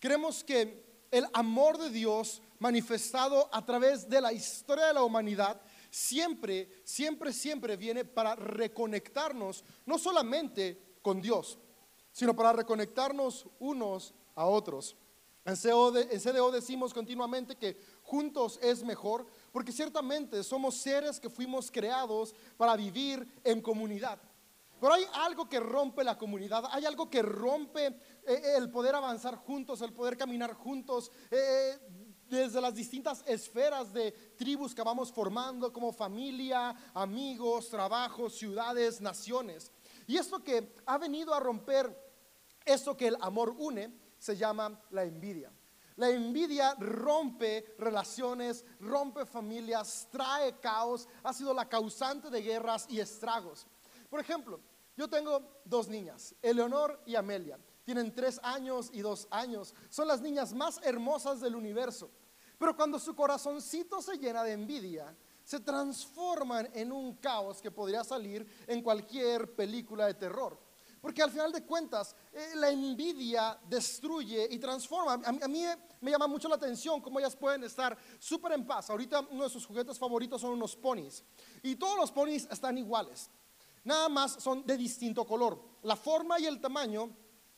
Creemos que el amor de Dios manifestado a través de la historia de la humanidad siempre, siempre, siempre viene para reconectarnos, no solamente con Dios, sino para reconectarnos unos a otros. En CDO, decimos continuamente que juntos es mejor, porque ciertamente somos seres que fuimos creados para vivir en comunidad. Pero hay algo que rompe la comunidad, hay algo que rompe eh, eh, el poder avanzar juntos, el poder caminar juntos, eh, desde las distintas esferas de tribus que vamos formando como familia, amigos, trabajos, ciudades, naciones. Y esto que ha venido a romper esto que el amor une se llama la envidia. La envidia rompe relaciones, rompe familias, trae caos, ha sido la causante de guerras y estragos. Por ejemplo, yo tengo dos niñas, Eleonor y Amelia. Tienen tres años y dos años. Son las niñas más hermosas del universo. Pero cuando su corazoncito se llena de envidia, se transforman en un caos que podría salir en cualquier película de terror. Porque al final de cuentas, eh, la envidia destruye y transforma. A, a mí me llama mucho la atención cómo ellas pueden estar súper en paz. Ahorita uno de sus juguetes favoritos son unos ponis. Y todos los ponis están iguales. Nada más son de distinto color. La forma y el tamaño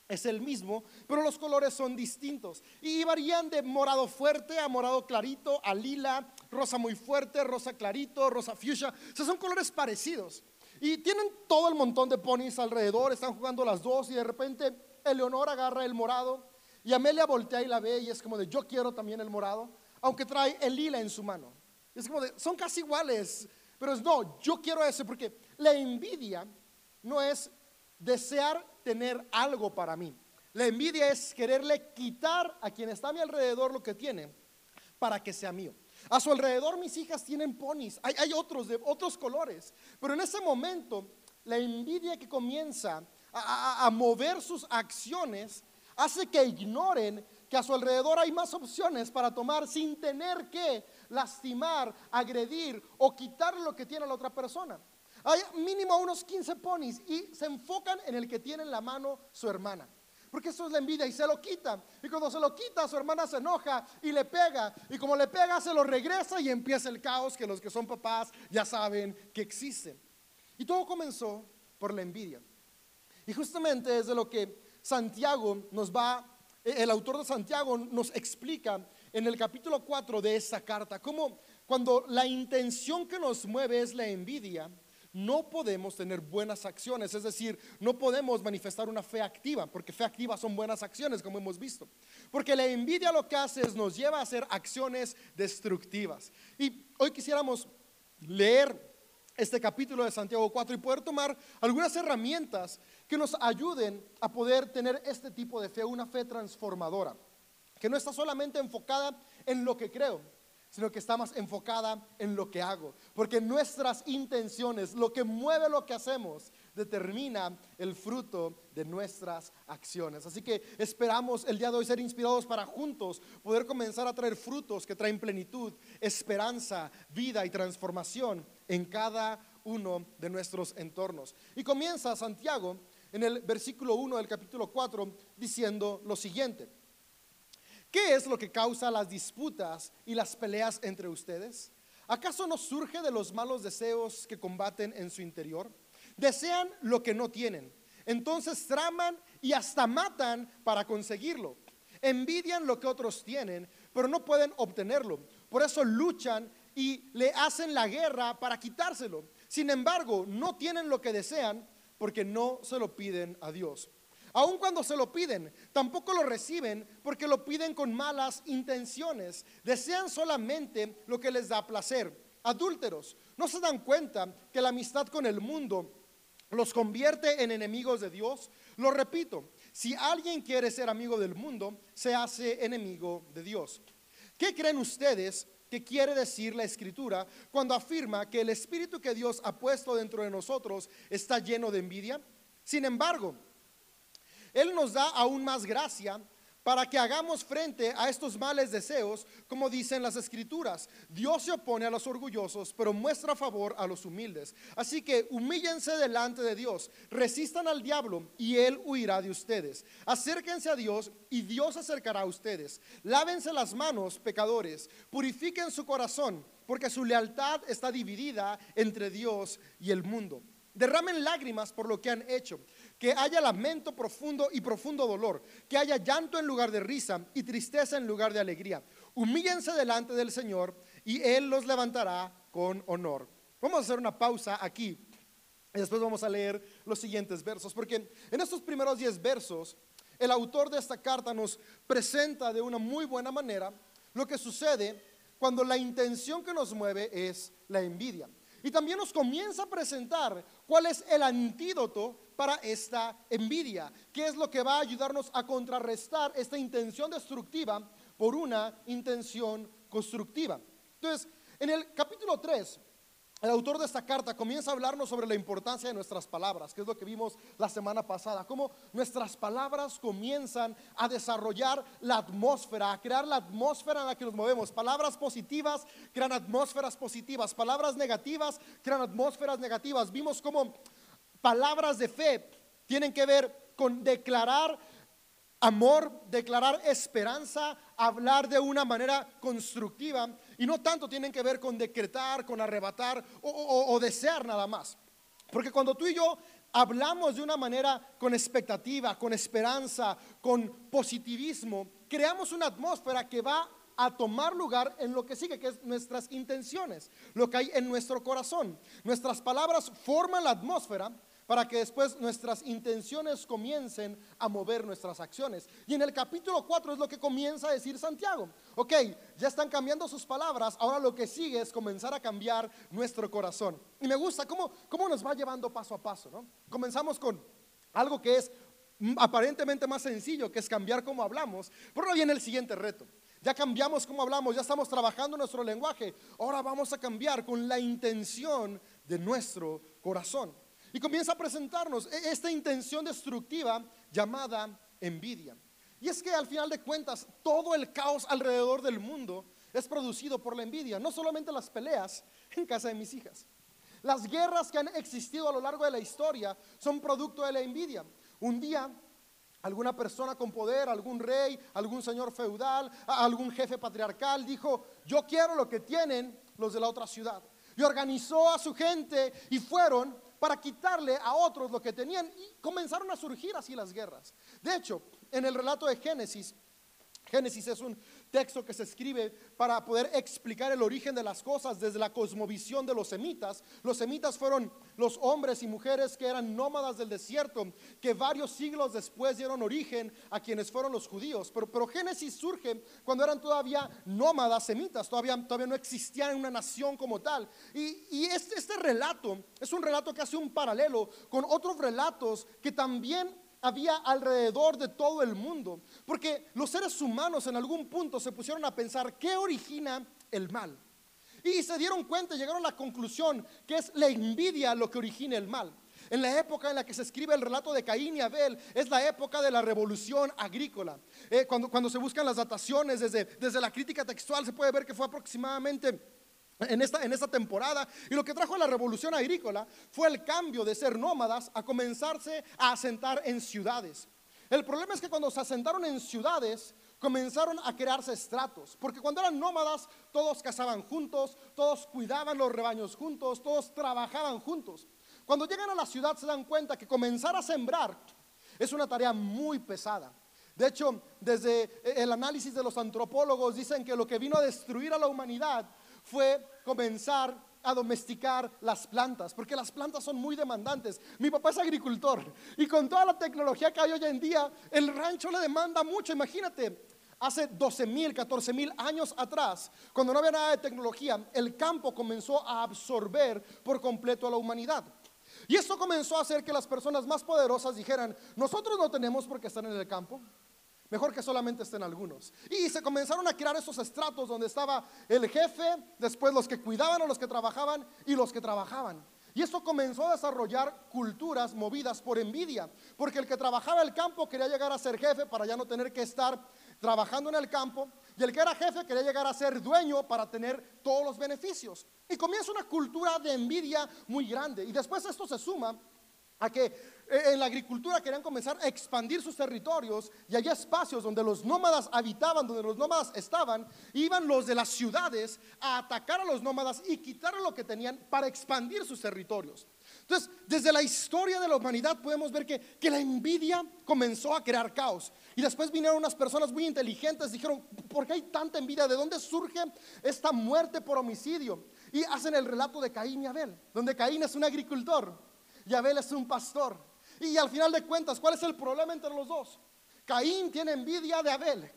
es el mismo, pero los colores son distintos. Y varían de morado fuerte a morado clarito, a lila, rosa muy fuerte, rosa clarito, rosa fuchsia. O sea, son colores parecidos. Y tienen todo el montón de ponis alrededor, están jugando las dos y de repente Eleonor agarra el morado y Amelia voltea y la ve y es como de yo quiero también el morado, aunque trae el lila en su mano. Es como de son casi iguales, pero es no, yo quiero ese porque la envidia no es desear tener algo para mí. La envidia es quererle quitar a quien está a mi alrededor lo que tiene para que sea mío. A su alrededor mis hijas tienen ponis, hay, otros de otros colores, pero en ese momento la envidia que comienza a, mover sus acciones hace que ignoren que a su alrededor hay más opciones para tomar sin tener que lastimar, agredir o quitar lo que tiene la otra persona. Hay mínimo unos 15 ponis y se enfocan en el que tiene en la mano su hermana. Porque eso es la envidia y se lo quita. Y cuando se lo quita, su hermana se enoja y le pega. Y como le pega, se lo regresa y empieza el caos que los que son papás ya saben que existe. Y todo comenzó por la envidia. Y justamente es de lo que Santiago nos va, el autor de Santiago nos explica en el capítulo 4 de esa carta, cómo cuando la intención que nos mueve es la envidia, no podemos tener buenas acciones, es decir, no podemos manifestar una fe activa, porque fe activa son buenas acciones, como hemos visto. Porque la envidia lo que hace es nos lleva a hacer acciones destructivas. Y hoy quisiéramos leer este capítulo de Santiago 4 y poder tomar algunas herramientas que nos ayuden a poder tener este tipo de fe, una fe transformadora, que no está solamente enfocada en lo que creo, sino que está más enfocada en lo que hago. Porque nuestras intenciones, lo que mueve lo que hacemos, determina el fruto de nuestras acciones. Así que esperamos el día de hoy ser inspirados para juntos poder comenzar a traer frutos que traen plenitud, esperanza, vida y transformación en cada uno de nuestros entornos. Y comienza Santiago en el versículo 1 del capítulo 4 diciendo lo siguiente. ¿Qué es lo que causa las disputas y las peleas entre ustedes? ¿Acaso no surge de los malos deseos que combaten en su interior? Desean lo que no tienen. Entonces traman y hasta matan para conseguirlo. Envidian lo que otros tienen, pero no pueden obtenerlo. Por eso luchan y le hacen la guerra para quitárselo. Sin embargo, no tienen lo que desean porque no se lo piden a Dios. Aun cuando se lo piden, tampoco lo reciben porque lo piden con malas intenciones. Desean solamente lo que les da placer. Adúlteros, ¿no se dan cuenta que la amistad con el mundo los convierte en enemigos de Dios? Lo repito, si alguien quiere ser amigo del mundo, se hace enemigo de Dios. ¿Qué creen ustedes que quiere decir la escritura cuando afirma que el espíritu que Dios ha puesto dentro de nosotros está lleno de envidia? Sin embargo, él nos da aún más gracia para que hagamos frente a estos males deseos, como dicen las escrituras. Dios se opone a los orgullosos, pero muestra favor a los humildes. Así que humíllense delante de Dios, resistan al diablo y él huirá de ustedes. Acérquense a Dios y Dios acercará a ustedes. Lávense las manos, pecadores, purifiquen su corazón, porque su lealtad está dividida entre Dios y el mundo. Derramen lágrimas por lo que han hecho que haya lamento profundo y profundo dolor, que haya llanto en lugar de risa y tristeza en lugar de alegría. Humíllense delante del Señor y Él los levantará con honor. Vamos a hacer una pausa aquí y después vamos a leer los siguientes versos, porque en estos primeros diez versos, el autor de esta carta nos presenta de una muy buena manera lo que sucede cuando la intención que nos mueve es la envidia. Y también nos comienza a presentar cuál es el antídoto para esta envidia, qué es lo que va a ayudarnos a contrarrestar esta intención destructiva por una intención constructiva. Entonces, en el capítulo 3, el autor de esta carta comienza a hablarnos sobre la importancia de nuestras palabras, que es lo que vimos la semana pasada, cómo nuestras palabras comienzan a desarrollar la atmósfera, a crear la atmósfera en la que nos movemos. Palabras positivas crean atmósferas positivas, palabras negativas crean atmósferas negativas. Vimos cómo palabras de fe tienen que ver con declarar amor, declarar esperanza, hablar de una manera constructiva y no tanto tienen que ver con decretar, con arrebatar o, desear nada más. Porque cuando tú y yo hablamos de una manera con expectativa, con esperanza, con positivismo, creamos una atmósfera que va a tomar lugar en lo que sigue, que es nuestras intenciones, lo que hay en nuestro corazón. Nuestras palabras forman la atmósfera para que después nuestras intenciones comiencen a mover nuestras acciones. Y en el capítulo 4 es lo que comienza a decir Santiago. Ok, ya están cambiando sus palabras, ahora lo que sigue es comenzar a cambiar nuestro corazón. Y me gusta cómo, cómo nos va llevando paso a paso, ¿no? Comenzamos con algo que es aparentemente más sencillo, que es cambiar cómo hablamos, pero ahora viene el siguiente reto. Ya cambiamos cómo hablamos, ya estamos trabajando nuestro lenguaje. Ahora vamos a cambiar con la intención de nuestro corazón. Y comienza a presentarnos e-, esta intención destructiva llamada envidia. Y es que al final de cuentas, todo el caos alrededor del mundo es producido por la envidia. No solamente las peleas en casa de mis hijas. Las guerras que han existido a lo largo de la historia son producto de la envidia. Un día, alguna persona con poder, algún rey, algún señor feudal, algún jefe patriarcal dijo, yo quiero lo que tienen los de la otra ciudad. Y organizó a su gente y fueron para quitarle a otros lo que tenían y comenzaron a surgir así las guerras. De hecho, en el relato de Génesis, Génesis es un texto que se escribe para poder explicar el origen de las cosas desde la cosmovisión de los semitas. Los semitas fueron los hombres y mujeres que eran nómadas del desierto, que varios siglos después dieron origen a quienes fueron los judíos. Pero, pero Génesis surge cuando eran todavía nómadas semitas, todavía, todavía no existían una nación como tal. Y, y este, este relato es un relato que hace un paralelo con otros relatos que también había alrededor de todo el mundo. Porque los seres humanos en algún punto se pusieron a pensar qué origina el mal. Y se dieron cuenta, llegaron a la conclusión que es la envidia lo que origina el mal. En la época en la que se escribe el relato de Caín y Abel, es la época de la revolución agrícola. Eh, cuando, cuando se buscan las dataciones desde, desde la crítica textual, se puede ver que fue aproximadamente en esta, en esta temporada. Y lo que trajo la revolución agrícola fue el cambio de ser nómadas a comenzarse a asentar en ciudades. El problema es que cuando se asentaron en ciudades, comenzaron a crearse estratos, porque cuando eran nómadas, todos cazaban juntos, todos cuidaban los rebaños juntos, todos trabajaban juntos. Cuando llegan a la ciudad se dan cuenta que comenzar a sembrar es una tarea muy pesada. De hecho, desde el análisis de los antropólogos dicen que lo que vino a destruir a la humanidad fue comenzar a domesticar las plantas, porque las plantas son muy demandantes. Mi papá es agricultor y con toda la tecnología que hay hoy en día, el rancho le demanda mucho. Imagínate, hace 12 mil, 14 mil años atrás, cuando no había nada de tecnología, el campo comenzó a absorber por completo a la humanidad. Y eso comenzó a hacer que las personas más poderosas dijeran, nosotros no tenemos por qué estar en el campo, Mejor que solamente estén algunos. Y se comenzaron a crear esos estratos donde estaba el jefe, después los que cuidaban o los que trabajaban y los que trabajaban. Y esto comenzó a desarrollar culturas movidas por envidia, porque el que trabajaba el campo quería llegar a ser jefe para ya no tener que estar trabajando en el campo, y el que era jefe quería llegar a ser dueño para tener todos los beneficios. Y comienza una cultura de envidia muy grande. Y después esto se suma a que en la agricultura querían comenzar a expandir sus territorios y había espacios donde los nómadas habitaban, donde los nómadas estaban, iban los de las ciudades a atacar a los nómadas y quitar lo que tenían para expandir sus territorios. Entonces, desde la historia de la humanidad podemos ver que, que la envidia comenzó a crear caos. Y después vinieron unas personas muy inteligentes, dijeron, ¿por qué hay tanta envidia? ¿De dónde surge esta muerte por homicidio? Y hacen el relato de Caín y Abel, donde Caín es un agricultor y Abel es un pastor. Y al final de cuentas, ¿cuál es el problema entre los dos? Caín tiene envidia de Abel,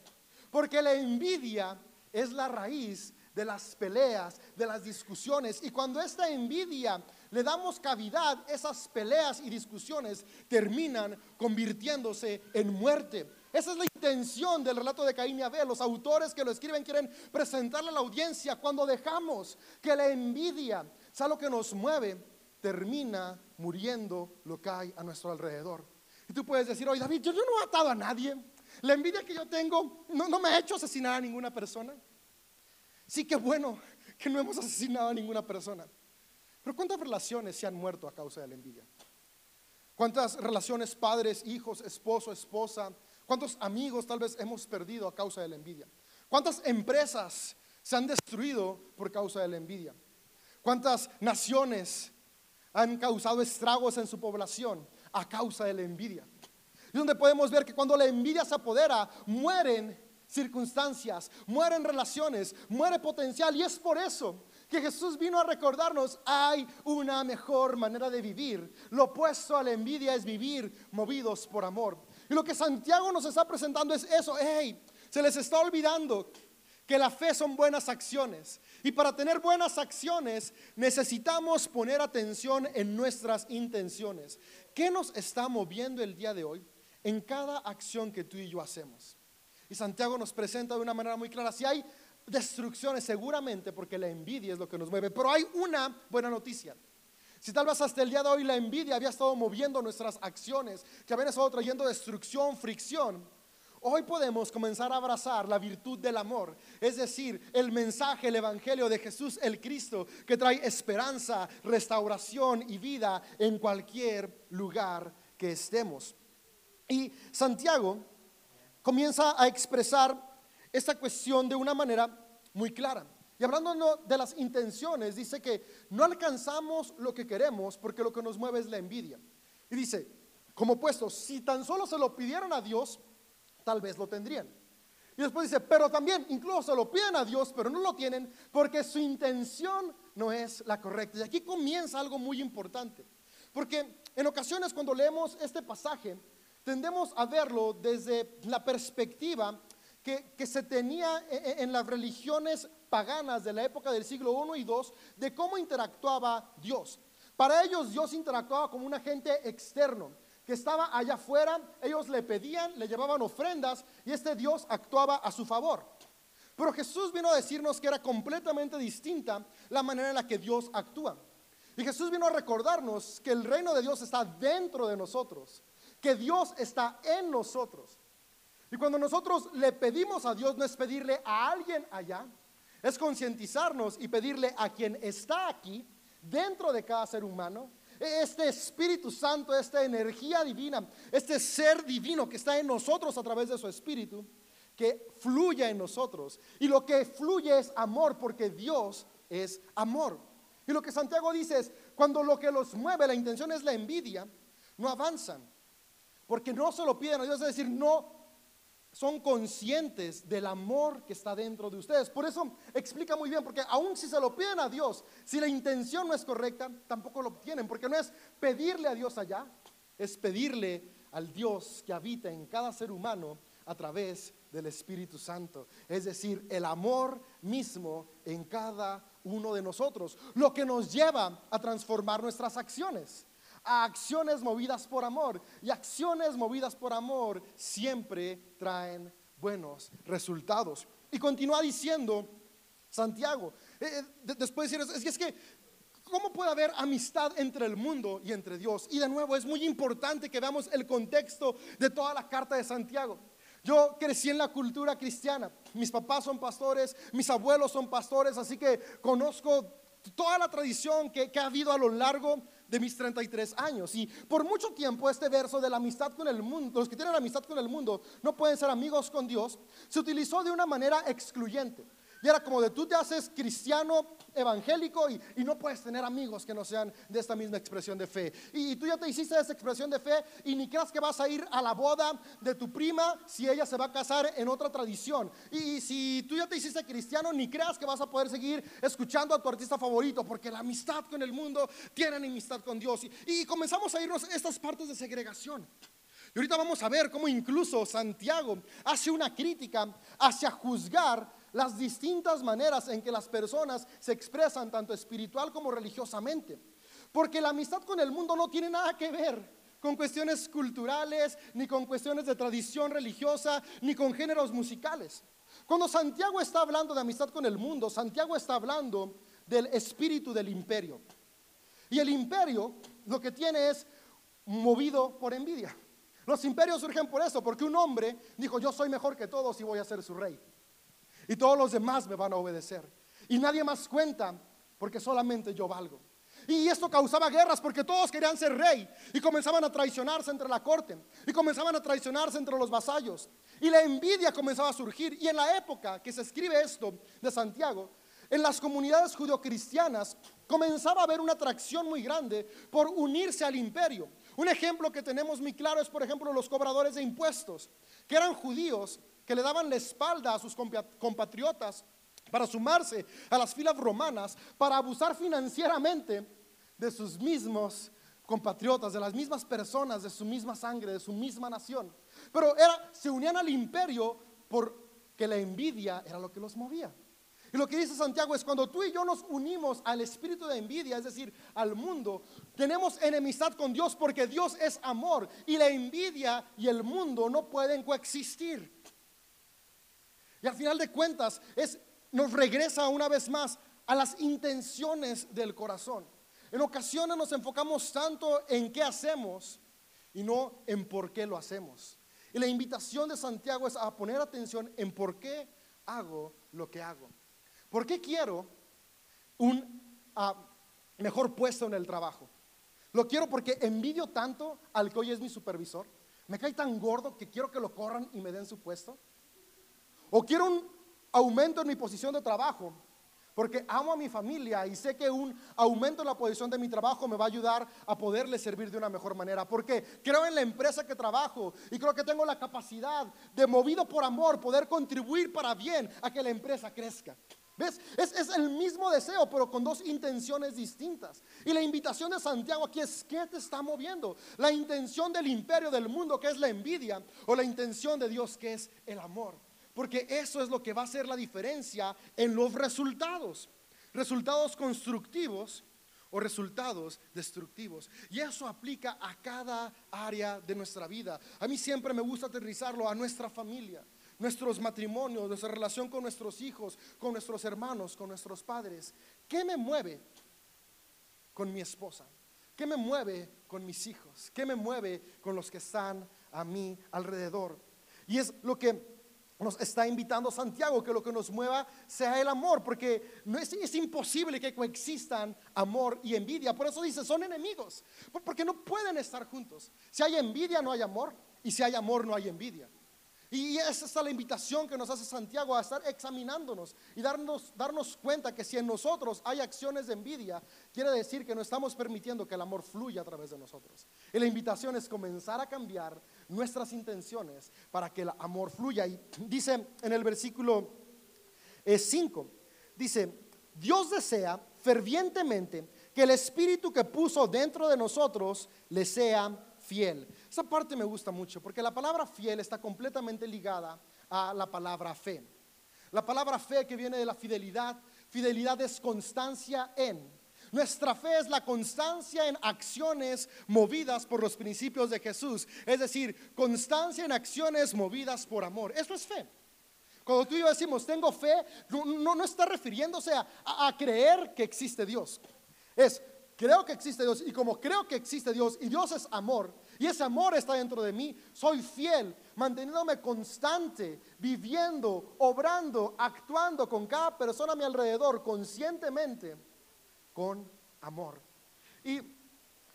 porque la envidia es la raíz de las peleas, de las discusiones. Y cuando esta envidia le damos cavidad, esas peleas y discusiones terminan convirtiéndose en muerte. Esa es la intención del relato de Caín y Abel. Los autores que lo escriben quieren presentarle a la audiencia cuando dejamos que la envidia sea lo que nos mueve, termina muriendo lo que hay a nuestro alrededor. Y tú puedes decir, oye David, yo, no he atado a nadie. La envidia que yo tengo no, no me ha hecho asesinar a ninguna persona. Sí que bueno que no hemos asesinado a ninguna persona. Pero ¿cuántas relaciones se han muerto a causa de la envidia? ¿Cuántas relaciones padres, hijos, esposo, esposa? ¿Cuántos amigos tal vez hemos perdido a causa de la envidia? ¿Cuántas empresas se han destruido por causa de la envidia? ¿Cuántas naciones han causado estragos en su población a causa de la envidia? Y donde podemos ver que cuando la envidia se apodera, mueren circunstancias, mueren relaciones, muere potencial. Y es por eso que Jesús vino a recordarnos, hay una mejor manera de vivir. Lo opuesto a la envidia es vivir movidos por amor. Y lo que Santiago nos está presentando es eso, hey, se les está olvidando que la fe son buenas acciones. Y para tener buenas acciones necesitamos poner atención en nuestras intenciones. ¿Qué nos está moviendo el día de hoy en cada acción que tú y yo hacemos? Y Santiago nos presenta de una manera muy clara, si hay destrucciones seguramente porque la envidia es lo que nos mueve, pero hay una buena noticia. Si tal vez hasta el día de hoy la envidia había estado moviendo nuestras acciones, que habían estado trayendo destrucción, fricción, hoy podemos comenzar a abrazar la virtud del amor, es decir, el mensaje, el evangelio de Jesús el Cristo, que trae esperanza, restauración y vida en cualquier lugar que estemos. Y Santiago comienza a expresar esta cuestión de una manera muy clara. Y hablando de las intenciones, dice que no alcanzamos lo que queremos porque lo que nos mueve es la envidia. Y dice, como puesto, si tan solo se lo pidieran a Dios, tal vez lo tendrían. Y después dice, pero también incluso lo piden a Dios, pero no lo tienen porque su intención no es la correcta. Y aquí comienza algo muy importante. Porque en ocasiones cuando leemos este pasaje, tendemos a verlo desde la perspectiva que, se tenía e, e, en, las religiones paganas de la época del siglo I y II de cómo interactuaba Dios. Para ellos Dios interactuaba como un agente externo que estaba allá afuera, ellos le pedían, le llevaban ofrendas y este Dios actuaba a su favor. Pero Jesús vino a decirnos que era completamente distinta la manera en la que Dios actúa. Y Jesús vino a recordarnos que el reino de Dios está dentro de nosotros, que Dios está en nosotros. Y cuando nosotros le pedimos a Dios, no es pedirle a alguien allá, es concientizarnos y pedirle a quien está aquí, dentro de cada ser humano, este Espíritu Santo, esta energía divina, este ser divino que está en nosotros a través de su Espíritu, que fluya en nosotros. Y lo que fluye es amor, porque Dios es amor. Y lo que Santiago dice es, cuando lo que los mueve, la intención es la envidia, no avanzan. Porque no se lo piden a Dios, es decir, no son conscientes del amor que está dentro de ustedes. Por eso explica muy bien, porque aun si se lo piden a Dios, si la intención no es correcta, tampoco lo obtienen, porque no es pedirle a Dios allá, es pedirle al Dios que habita en cada ser humano a través del Espíritu Santo. Es decir, el amor mismo en cada uno de nosotros, lo que nos lleva a transformar nuestras acciones a acciones movidas por amor. Y acciones movidas por amor siempre traen buenos resultados. Y continúa diciendo Santiago, eh, eh, después de decir, es, es que ¿Cómo puede haber amistad entre el mundo y entre Dios? Y de nuevo, es muy importante que veamos el contexto de toda la carta de Santiago. Yo crecí en la cultura cristiana. Mis papás son pastores, mis abuelos son pastores, así que conozco toda la tradición que, ha habido a lo largo de mis 33 años. Y por mucho tiempo este verso de la amistad con el mundo, los que tienen amistad con el mundo no pueden ser amigos con Dios, se utilizó de una manera excluyente. Y era como de tú te haces cristiano evangélico y, no puedes tener amigos que no sean de esta misma expresión de fe. Y, tú ya te hiciste esa expresión de fe y ni creas que vas a ir a la boda de tu prima si ella se va a casar en otra tradición. Y, si tú ya te hiciste cristiano, ni creas que vas a poder seguir escuchando a tu artista favorito porque la amistad con el mundo tiene amistad con Dios. Y, y comenzamos a irnos estas partes de segregación. Y ahorita vamos a ver cómo incluso Santiago hace una crítica hacia juzgar las distintas maneras en que las personas se expresan tanto espiritual como religiosamente. Porque la amistad con el mundo no tiene nada que ver con cuestiones culturales, ni con cuestiones de tradición religiosa, ni con géneros musicales. Cuando Santiago está hablando de amistad con el mundo, Santiago está hablando del espíritu del imperio. Y el imperio lo que tiene es movido por envidia. Los imperios surgen por eso, porque un hombre dijo, yo soy mejor que todos y voy a ser su rey y todos los demás me van a obedecer. Y nadie más cuenta porque solamente yo valgo. Y esto causaba guerras porque todos querían ser rey y comenzaban a traicionarse entre la corte y comenzaban a traicionarse entre los vasallos. Y la envidia comenzaba a surgir. Y en la época que se escribe esto de Santiago, en las comunidades judio-cristianas comenzaba a haber una atracción muy grande por unirse al imperio. Un ejemplo que tenemos muy claro es, por ejemplo, los cobradores de impuestos, que eran judíos que le daban la espalda a sus compatriotas para sumarse a las filas romanas, para abusar financieramente de sus mismos compatriotas, de las mismas personas, de su misma sangre, de su misma nación. Pero era, se unían al imperio porque la envidia era lo que los movía. Y lo que dice Santiago es cuando tú y yo nos unimos al espíritu de envidia, es decir, al mundo, tenemos enemistad con Dios porque Dios es amor y la envidia y el mundo no pueden coexistir. Y al final de cuentas es, nos regresa una vez más a las intenciones del corazón. En ocasiones nos enfocamos tanto en qué hacemos y no en por qué lo hacemos. Y la invitación de Santiago es a poner atención en por qué hago lo que hago. ¿Por qué quiero un mejor puesto en el trabajo? Lo quiero porque envidio tanto al que hoy es mi supervisor. Me cae tan gordo que quiero que lo corran y me den su puesto. O quiero un aumento en mi posición de trabajo, porque amo a mi familia y sé que un aumento en la posición de mi trabajo me va a ayudar a poderle servir de una mejor manera. Porque creo en la empresa que trabajo y creo que tengo la capacidad de, movido por amor, poder contribuir para bien a que la empresa crezca. ¿Ves? Es, es, el mismo deseo, pero con dos intenciones distintas. Y la invitación de Santiago aquí es, ¿qué te está moviendo? La intención del imperio del mundo, que es la envidia, o la intención de Dios, que es el amor. Porque eso es lo que va a hacer la diferencia en los resultados. Resultados constructivos o resultados destructivos. Y eso aplica a cada área de nuestra vida. A mí siempre me gusta aterrizarlo a nuestra familia, nuestros matrimonios, nuestra relación con nuestros hijos, con nuestros hermanos, con nuestros padres. ¿Qué me mueve con mi esposa? ¿Qué me mueve con mis hijos? ¿Qué me mueve con los que están a mí alrededor? Y es lo que nos está invitando Santiago que lo que nos mueva sea el amor, porque no es, es, imposible que coexistan amor y envidia. Por eso dice, son enemigos, porque no pueden estar juntos. Si hay envidia, no hay amor, y si hay amor, no hay envidia. Y esa es la invitación que nos hace Santiago a estar examinándonos y darnos, darnos cuenta que si en nosotros hay acciones de envidia, quiere decir que no estamos permitiendo que el amor fluya a través de nosotros. Y la invitación es comenzar a cambiar nuestras intenciones para que el amor fluya. Y dice en el versículo 5, eh, dice, Dios desea fervientemente que el espíritu que puso dentro de nosotros le sea fiel. Esa parte me gusta mucho porque la palabra fiel está completamente ligada a la palabra fe. La palabra fe que viene de la fidelidad, fidelidad es constancia en. Nuestra fe es la constancia en acciones movidas por los principios de Jesús. Es decir, constancia en acciones movidas por amor. Eso es fe. Cuando tú y yo decimos tengo fe, no, no, está refiriéndose a creer que existe Dios. Es, creo que existe Dios y como creo que existe Dios y Dios es amor y ese amor está dentro de mí, soy fiel, manteniéndome constante, viviendo, obrando, actuando con cada persona a mi alrededor conscientemente con amor. Y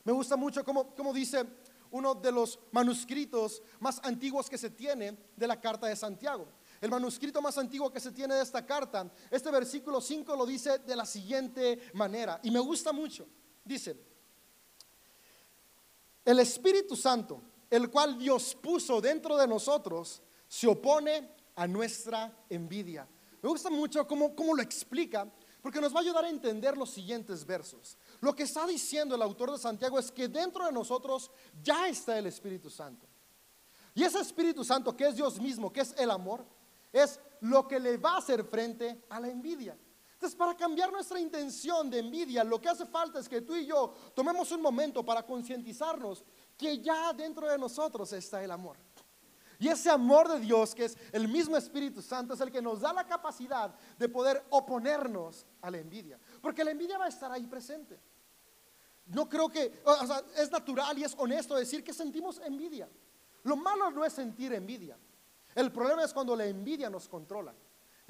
me gusta mucho como, como dice uno de los manuscritos más antiguos que se tiene de la carta de Santiago. El manuscrito más antiguo que se tiene de esta carta, este versículo 5 lo dice de la siguiente manera, y me gusta mucho. Dice, el Espíritu Santo, el cual Dios puso dentro de nosotros, se opone a nuestra envidia. Me gusta mucho cómo, cómo lo explica, porque nos va a ayudar a entender los siguientes versos. Lo que está diciendo el autor de Santiago es que dentro de nosotros ya está el Espíritu Santo. Y ese Espíritu Santo, que es Dios mismo, que es el amor, es lo que le va a hacer frente a la envidia. Entonces, para cambiar nuestra intención de envidia, lo que hace falta es que tú y yo tomemos un momento para concientizarnos que ya dentro de nosotros está el amor. Y ese amor de Dios, que es el mismo Espíritu Santo, es el que nos da la capacidad de poder oponernos a la envidia. Porque la envidia va a estar ahí presente. No creo que, o sea, es natural y es honesto decir que sentimos envidia. Lo malo no es sentir envidia. El problema es cuando la envidia nos controla.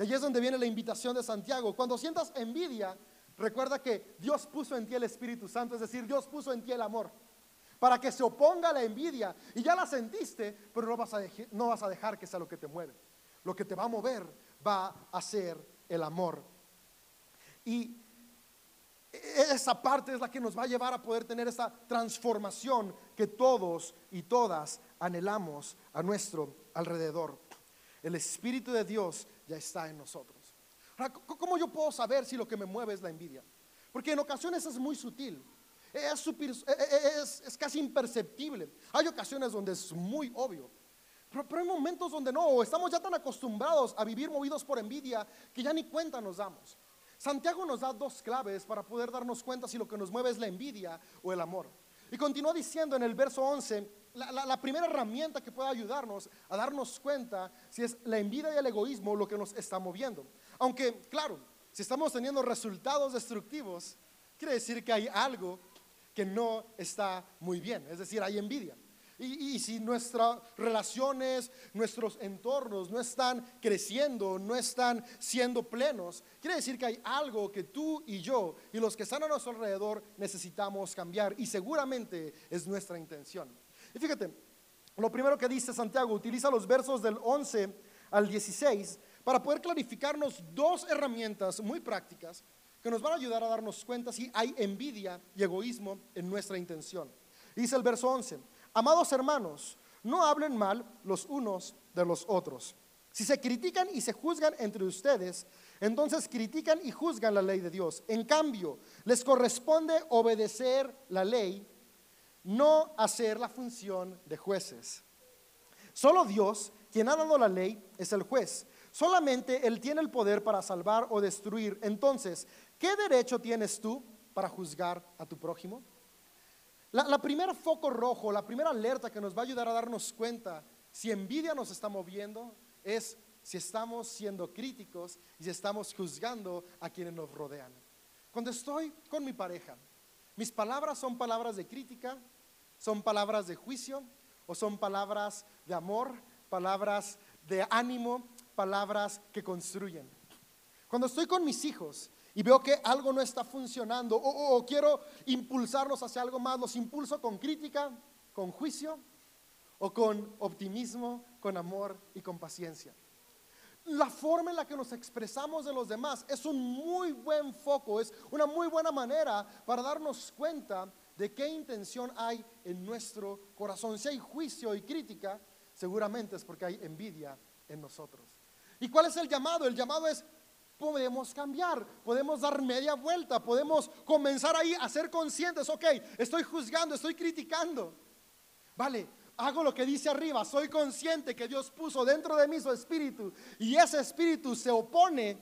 Y allí es donde viene la invitación de Santiago. Cuando sientas envidia, recuerda que Dios puso en ti el Espíritu Santo, es decir, Dios puso en ti el amor. Para que se oponga a la envidia. Y ya la sentiste, pero no vas, a no vas a dejar que sea lo que te mueve. Lo que te va a mover va a ser el amor. Y esa parte es la que nos va a llevar a poder tener esa transformación que todos y todas anhelamos a nuestro alrededor. El Espíritu de Dios ya está en nosotros. ¿cómo yo puedo saber si lo que me mueve es la envidia? Porque en ocasiones es muy sutil, es, es, es casi imperceptible. Hay ocasiones donde es muy obvio. Pero, pero, hay momentos donde no, estamos ya tan acostumbrados a vivir movidos por envidia que ya ni cuenta nos damos. Santiago nos da dos claves para poder darnos cuenta si lo que nos mueve es la envidia o el amor. Y continúa diciendo en el verso 11, la, primera herramienta que puede ayudarnos a darnos cuenta si es la envidia y el egoísmo lo que nos está moviendo. Aunque, claro, si estamos teniendo resultados destructivos, quiere decir que hay algo que no está muy bien, es decir, hay envidia. Y, si nuestras relaciones, nuestros entornos no están creciendo, no están siendo plenos, quiere decir que hay algo que tú y yo y los que están a nuestro alrededor necesitamos cambiar. Y seguramente es nuestra intención. Y fíjate, lo primero que dice Santiago, utiliza los versos del 11 al 16 para poder clarificarnos dos herramientas muy prácticas que nos van a ayudar a darnos cuenta si hay envidia y egoísmo en nuestra intención. Dice el verso 11, Amados hermanos, no hablen mal los unos de los otros. Si se critican y se juzgan entre ustedes, entonces critican y juzgan la ley de Dios. En cambio, les corresponde obedecer la ley, no hacer la función de jueces. Solo Dios, quien ha dado la ley, es el juez. Solamente Él tiene el poder para salvar o destruir. Entonces, ¿qué derecho tienes tú para juzgar a tu prójimo? La, primera foco rojo, la primera alerta que nos va a ayudar a darnos cuenta si envidia nos está moviendo es si estamos siendo críticos y si estamos juzgando a quienes nos rodean. Cuando estoy con mi pareja, mis palabras son palabras de crítica, son palabras de juicio o son palabras de amor, palabras de ánimo, palabras que construyen. Cuando estoy con mis hijos y veo que algo no está funcionando o, quiero impulsarlos hacia algo más, los impulso con crítica, con juicio o con optimismo, con amor y con paciencia. La forma en la que nos expresamos de los demás es un muy buen foco, es una muy buena manera para darnos cuenta de qué intención hay en nuestro corazón. Si hay juicio y crítica, seguramente es porque hay envidia en nosotros. ¿Y cuál es el llamado? El llamado es podemos cambiar, podemos dar media vuelta, podemos comenzar ahí a ser conscientes, ok, estoy juzgando, estoy criticando. Vale, hago lo que dice arriba, soy consciente que Dios puso dentro de mí su espíritu y ese espíritu se opone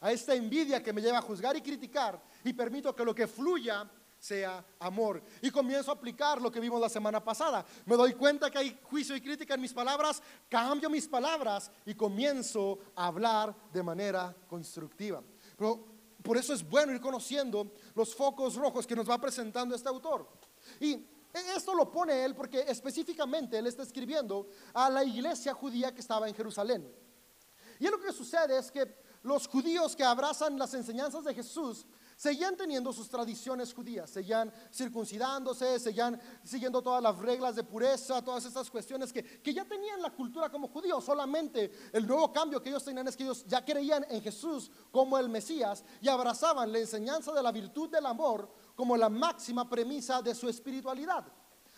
a esta envidia que me lleva a juzgar y criticar y permito que lo que fluya sea amor. Y comienzo a aplicar lo que vimos la semana pasada. Me doy cuenta que hay juicio y crítica en mis palabras, cambio mis palabras y comienzo a hablar de manera constructiva. Pero por eso es bueno ir conociendo los focos rojos que nos va presentando este autor. Y esto lo pone él porque específicamente él está escribiendo a la iglesia judía que estaba en Jerusalén. Y lo que sucede es que los judíos que abrazan las enseñanzas de Jesús seguían teniendo sus tradiciones judías, seguían circuncidándose, seguían siguiendo todas las reglas de pureza, todas estas cuestiones que, que ya tenían la cultura como judíos. Solamente el nuevo cambio que ellos tenían es que ellos ya creían en Jesús como el Mesías y abrazaban la enseñanza de la virtud del amor como la máxima premisa de su espiritualidad.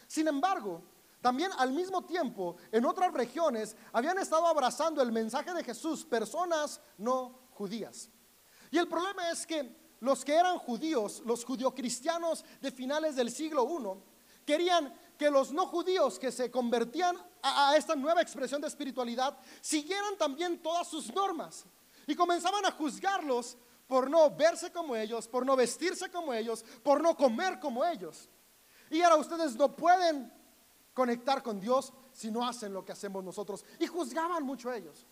Sin embargo, también al mismo tiempo, en otras regiones habían estado abrazando el mensaje de Jesús personas no judías. Y el problema es que los que eran judíos, los judio-cristianos de finales del siglo I, querían que los no judíos que se convertían a, esta nueva expresión de espiritualidad siguieran también todas sus normas y comenzaban a juzgarlos por no verse como ellos, por no vestirse como ellos, por no comer como ellos. Y ahora ustedes no pueden conectar con Dios si no hacen lo que hacemos nosotros. Y juzgaban mucho a ellos.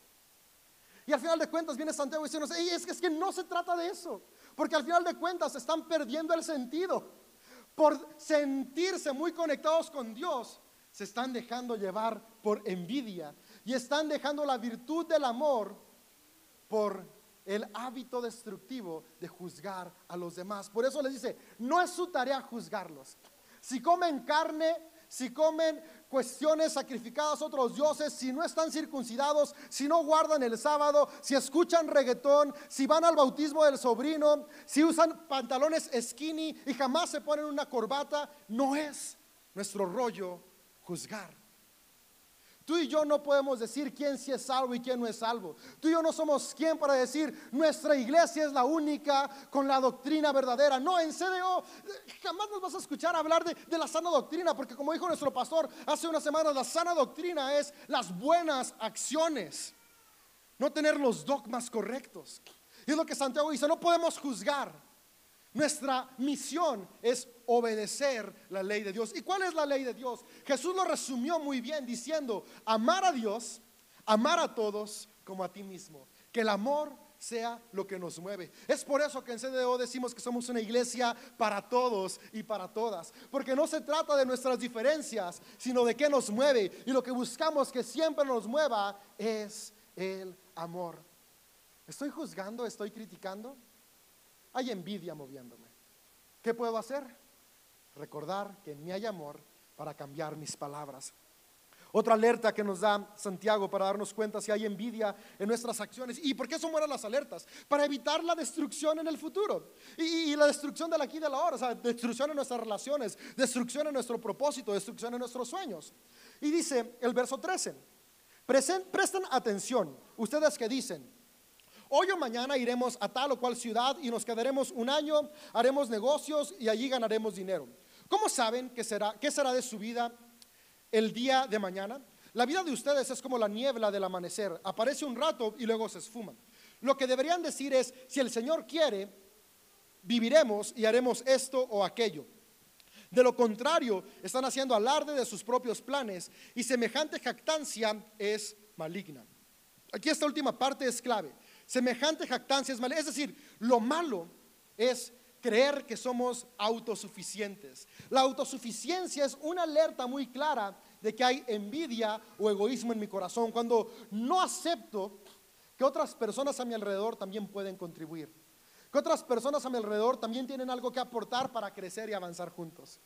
Y al final de cuentas viene Santiago diciendo, es, que, es que no se trata de eso. Porque al final de cuentas están perdiendo el sentido. Por sentirse muy conectados con Dios, se están dejando llevar por envidia. Y están dejando la virtud del amor por el hábito destructivo de juzgar a los demás. Por eso les dice, no es su tarea juzgarlos. Si comen carne, si comen cuestiones sacrificadas a otros dioses, si no están circuncidados, si no guardan el sábado, si escuchan reggaetón, si van al bautismo del sobrino, si usan pantalones skinny y jamás se ponen una corbata, no es nuestro rollo juzgar. Tú y yo no podemos decir quién sí es salvo y quién no es salvo. Tú y yo no somos quien para decir nuestra iglesia es la única con la doctrina verdadera. No, en CDO jamás nos vas a escuchar hablar de, de la sana doctrina, porque como dijo nuestro pastor hace unas semanas, la sana doctrina es las buenas acciones, no tener los dogmas correctos. Y es lo que Santiago dice, no podemos juzgar. Nuestra misión es obedecer la ley de Dios. ¿Y cuál es la ley de Dios? Jesús lo resumió muy bien diciendo, amar a Dios, amar a todos como a ti mismo. Que el amor sea lo que nos mueve. Es por eso que en CDO decimos que somos una iglesia para todos y para todas. Porque no se trata de nuestras diferencias, sino de qué nos mueve. Y lo que buscamos que siempre nos mueva es el amor. ¿Estoy juzgando? ¿Estoy criticando? Hay envidia moviéndome. ¿Qué puedo hacer? Recordar que en mí hay amor para cambiar mis palabras. Otra alerta que nos da Santiago para darnos cuenta si hay envidia en nuestras acciones. ¿Y por qué son buenas las alertas? Para evitar la destrucción en el futuro. Y, la destrucción de la aquí y de la hora. O sea, destrucción en nuestras relaciones, destrucción en nuestro propósito, destrucción en nuestros sueños. Y dice el verso 13. presten atención, ustedes que dicen, Hoy o mañana iremos a tal o cual ciudad y nos quedaremos un año, haremos negocios y allí ganaremos dinero. ¿Cómo saben qué será, qué será de su vida el día de mañana? La vida de ustedes es como la niebla del amanecer. Aparece un rato y luego se esfuma. Lo que deberían decir es, si el Señor quiere, viviremos y haremos esto o aquello. De lo contrario, están haciendo alarde de sus propios planes y semejante jactancia es maligna. Aquí esta última parte es clave. Semejante jactancia es mala. Es decir, lo malo es creer que somos autosuficientes. La autosuficiencia es una alerta muy clara de que hay envidia o egoísmo en mi corazón. Cuando no acepto que otras personas a mi alrededor también pueden contribuir. Que otras personas a mi alrededor también tienen algo que aportar para crecer y avanzar juntos.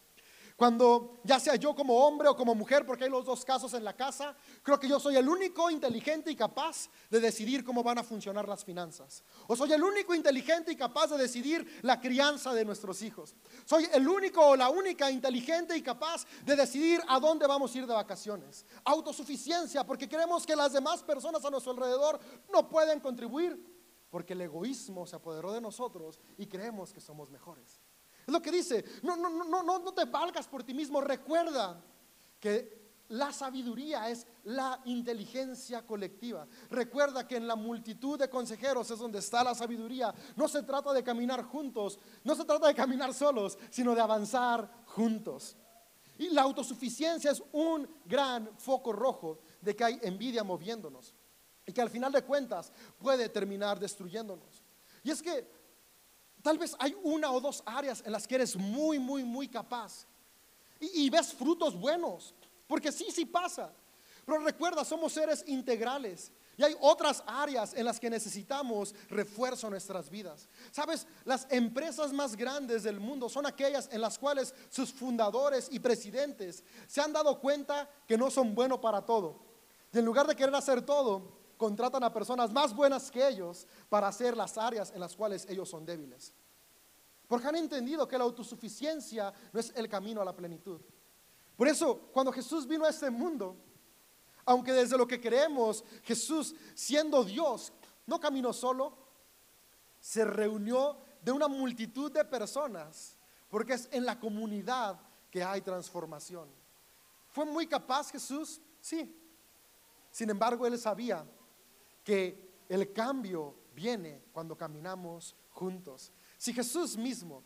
Cuando ya sea yo como hombre o como mujer, porque hay los dos casos en la casa, creo que yo soy el único inteligente y capaz de decidir cómo van a funcionar las finanzas. O soy el único inteligente y capaz de decidir la crianza de nuestros hijos. Soy el único o la única inteligente y capaz de decidir a dónde vamos a ir de vacaciones. Autosuficiencia, porque creemos que las demás personas a nuestro alrededor no pueden contribuir, porque el egoísmo se apoderó de nosotros y creemos que somos mejores. Es lo que dice, no, no, no, no, no te valgas por ti mismo, recuerda que la sabiduría es la inteligencia colectiva. Recuerda que en la multitud de consejeros es donde está la sabiduría. No se trata de caminar juntos, no se trata de caminar solos, sino de avanzar juntos. Y la autosuficiencia es un gran foco rojo de que hay envidia moviéndonos y que al final de cuentas puede terminar destruyéndonos. Y es que Tal vez hay una o dos áreas en las que eres muy, muy, muy capaz. Y, y ves frutos buenos, porque sí, sí pasa. Pero recuerda, somos seres integrales. Y hay otras áreas en las que necesitamos refuerzo en nuestras vidas. Sabes, las empresas más grandes del mundo son aquellas en las cuales sus fundadores y presidentes se han dado cuenta que no son buenos para todo. Y en lugar de querer hacer todo, contratan a personas más buenas que ellos para hacer las áreas en las cuales ellos son débiles. Porque han entendido que la autosuficiencia no es el camino a la plenitud. Por eso, cuando Jesús vino a este mundo, aunque desde lo que creemos, Jesús, siendo Dios, no caminó solo, se reunió de una multitud de personas, porque es en la comunidad que hay transformación. ¿Fue muy capaz Jesús? Sí. Sin embargo, él sabía que el cambio viene cuando caminamos juntos. Si Jesús mismo,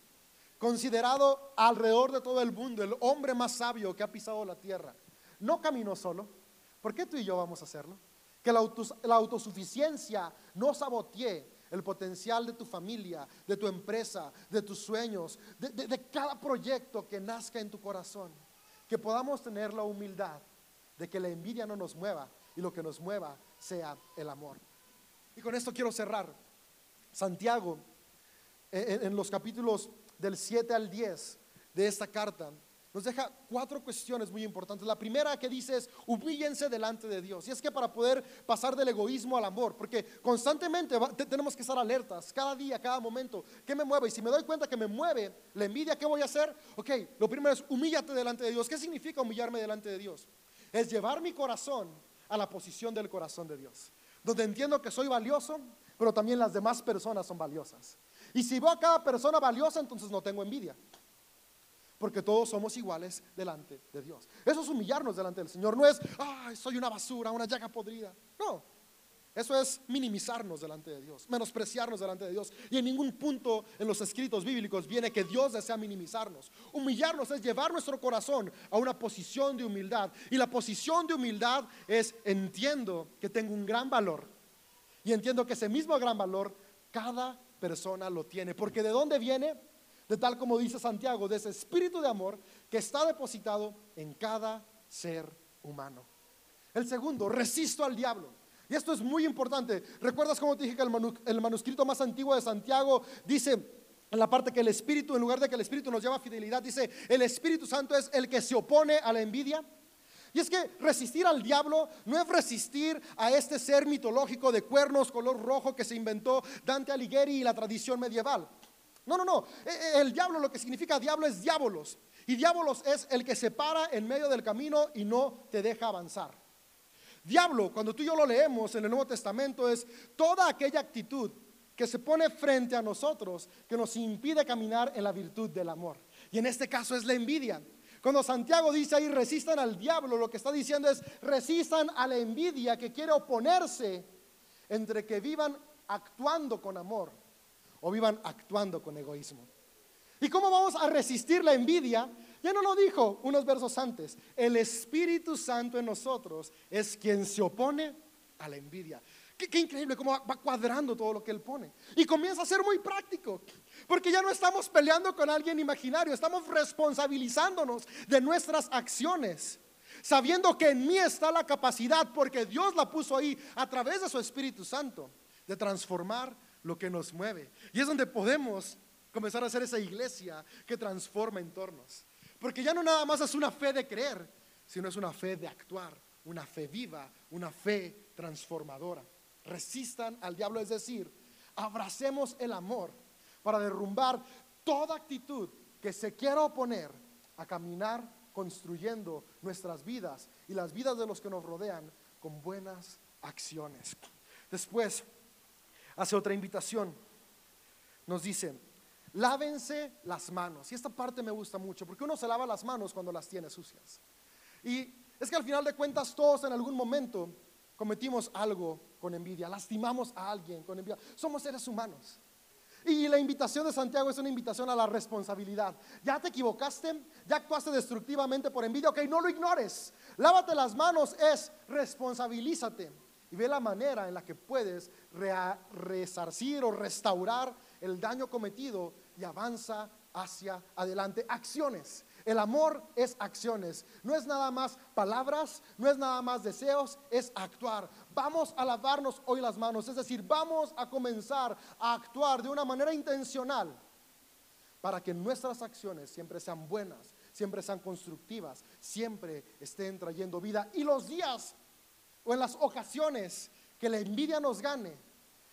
considerado alrededor de todo el mundo el hombre más sabio que ha pisado la tierra, no caminó solo, ¿Por qué tú y yo vamos a hacerlo? Que la, autosuficiencia no sabotee el potencial de tu familia, de tu empresa, de tus sueños, de, cada proyecto que nazca en tu corazón. Que podamos tener la humildad de que la envidia no nos mueva y lo que nos mueva sea el amor. Y con esto quiero cerrar. Santiago, en, en los capítulos del 7 al 10 de esta carta, nos deja cuatro cuestiones muy importantes. La primera que dice es, humíllense delante de Dios. Y es que para poder pasar del egoísmo al amor, porque constantemente tenemos que estar alertas, cada día, cada momento, ¿qué me mueve? Y si me doy cuenta que me mueve la envidia, ¿qué voy a hacer? Ok, lo primero es, humíllate delante de Dios. ¿Qué significa humillarme delante de Dios? Es llevar mi corazón a la posición del corazón de Dios, donde entiendo que soy valioso, pero también las demás personas son valiosas. Y si veo a cada persona valiosa, entonces no tengo envidia porque todos somos iguales delante de Dios. Eso es humillarnos delante del Señor, no es, ay, soy una basura, una llaga podrida. No, eso es minimizarnos delante de Dios, menospreciarnos delante de Dios. Y en ningún punto en los escritos bíblicos viene que Dios desea minimizarnos. Humillarnos es llevar nuestro corazón a una posición de humildad. Y la posición de humildad es entiendo que tengo un gran valor. Y entiendo que ese mismo gran valor cada persona lo tiene. Porque ¿de dónde viene? de tal como dice Santiago, de ese espíritu de amor que está depositado en cada ser humano. El segundo, resisto al diablo. Y esto es muy importante. ¿Recuerdas cómo te dije que el, manuscrito más antiguo de Santiago dice en la parte que el Espíritu, en lugar de que el Espíritu nos lleva fidelidad, dice, el Espíritu Santo es el que se opone a la envidia? Y es que resistir al diablo no es resistir a este ser mitológico de cuernos color rojo que se inventó Dante Alighieri y la tradición medieval. No, no, no. E, e, el diablo, lo que significa diablo es diabolos. Y diabolos es el que se para en medio del camino y no te deja avanzar. Diablo, cuando tú y yo lo leemos en el Nuevo Testamento, es toda aquella actitud que se pone frente a nosotros que nos impide caminar en la virtud del amor. Y en este caso es la envidia. Cuando Santiago dice ahí resistan al diablo, lo que está diciendo es resistan a la envidia que quiere oponerse entre que vivan actuando con amor o vivan actuando con egoísmo. ¿Y cómo vamos a resistir la envidia? Ya no lo dijo unos versos antes. El Espíritu Santo en nosotros es quien se opone a la envidia. Qué, increíble cómo va, cuadrando todo lo que él pone. Y comienza a ser muy práctico. Porque ya no estamos peleando con alguien imaginario, estamos responsabilizándonos de nuestras acciones. Sabiendo que en mí está la capacidad, porque Dios la puso ahí a través de su Espíritu Santo, de transformar lo que nos mueve. Y es donde podemos comenzar a hacer esa iglesia que transforma entornos. Porque ya no nada más es una fe de creer, sino es una fe de actuar, una fe viva, una fe transformadora. Resistan al diablo, es decir, abracemos el amor para derrumbar toda actitud que se quiera oponer a caminar construyendo nuestras vidas y las vidas de los que nos rodean con buenas acciones. Después, hace otra invitación. Nos dice, lávense las manos. Y esta parte me gusta mucho, porque uno se lava las manos cuando las tiene sucias. Y es que al final de cuentas todos en algún momento cometimos algo con envidia, lastimamos a alguien con envidia. Somos seres humanos. Y la invitación de Santiago es una invitación a la responsabilidad. Ya te equivocaste, ya actuaste destructivamente por envidia, ok, no lo ignores. Lávate las manos es responsabilízate y ve la manera en la que puedes resarcir o restaurar el daño cometido y avanza hacia adelante. Acciones. El amor es acciones. No es nada más palabras, no es nada más deseos, es actuar. Vamos a lavarnos hoy las manos, es decir, vamos a comenzar a actuar de una manera intencional para que nuestras acciones siempre sean buenas, siempre sean constructivas, siempre estén trayendo vida. Y los días o en las ocasiones que la envidia nos gane,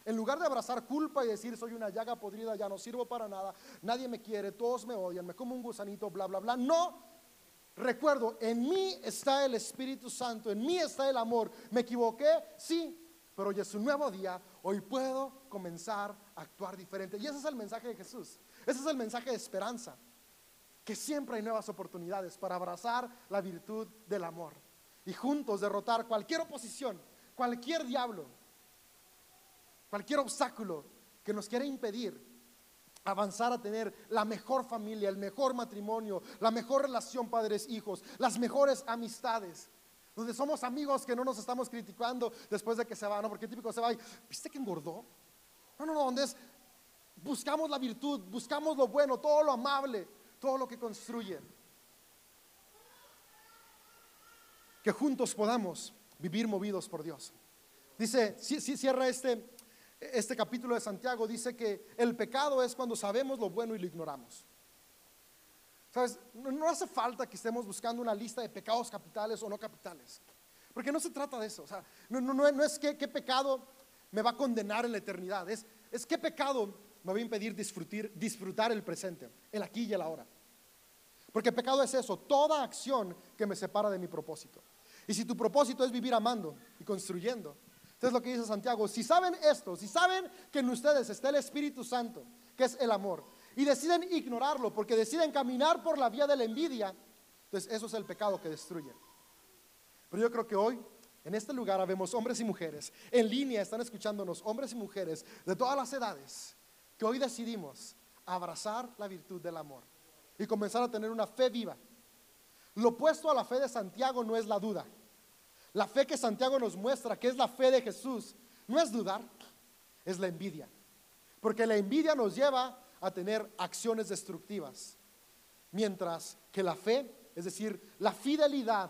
en lugar de abrazar culpa y decir soy una llaga podrida, ya no sirvo para nada, nadie me quiere, todos me odian, me como un gusanito, bla, bla, bla. No, recuerdo, en mí está el Espíritu Santo, en mí está el amor. ¿Me equivoqué? Sí, pero hoy es un nuevo día, hoy puedo comenzar a actuar diferente. Y ese es el mensaje de Jesús, ese es el mensaje de esperanza, que siempre hay nuevas oportunidades para abrazar la virtud del amor y juntos derrotar cualquier oposición, cualquier diablo cualquier obstáculo que nos quiera impedir avanzar a tener la mejor familia, el mejor matrimonio, la mejor relación padres-hijos, las mejores amistades, donde somos amigos que no nos estamos criticando después de que se va, ¿no? Porque típico se va y, ¿viste que engordó? No, no, no, donde es, buscamos la virtud, buscamos lo bueno, todo lo amable, todo lo que construye. Que juntos podamos vivir movidos por Dios. Dice, si cierra este, este capítulo de Santiago dice que el pecado es cuando sabemos lo bueno y lo ignoramos. ¿Sabes? No, hace falta que estemos buscando una lista de pecados capitales o no capitales. Porque no se trata de eso. O sea, no, no, es que, qué pecado me va a condenar en la eternidad. Es, es qué pecado me va a impedir disfrutar el presente, el aquí y el ahora. Porque pecado es eso, toda acción que me separa de mi propósito. Y si tu propósito es vivir amando y construyendo, entonces lo que dice Santiago, si saben esto, si saben que en ustedes está el Espíritu Santo, que es el amor, y deciden ignorarlo porque deciden caminar por la vía de la envidia, entonces eso es el pecado que destruye. Pero yo creo que hoy en este lugar vemos hombres y mujeres, en línea están escuchándonos hombres y mujeres de todas las edades, que hoy decidimos abrazar la virtud del amor y comenzar a tener una fe viva. Lo opuesto a la fe de Santiago no es la duda. La fe que Santiago nos muestra, que es la fe de Jesús, no es dudar, es la envidia. Porque la envidia nos lleva a tener acciones destructivas. Mientras que la fe, es decir, la fidelidad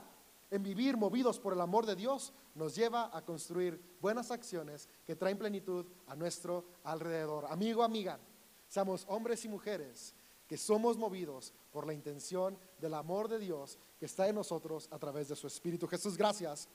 en vivir movidos por el amor de Dios, nos lleva a construir buenas acciones que traen plenitud a nuestro alrededor. Amigo, amiga, seamos hombres y mujeres que somos movidos por la intención del amor de Dios que está en nosotros a través de su Espíritu. Jesús, gracias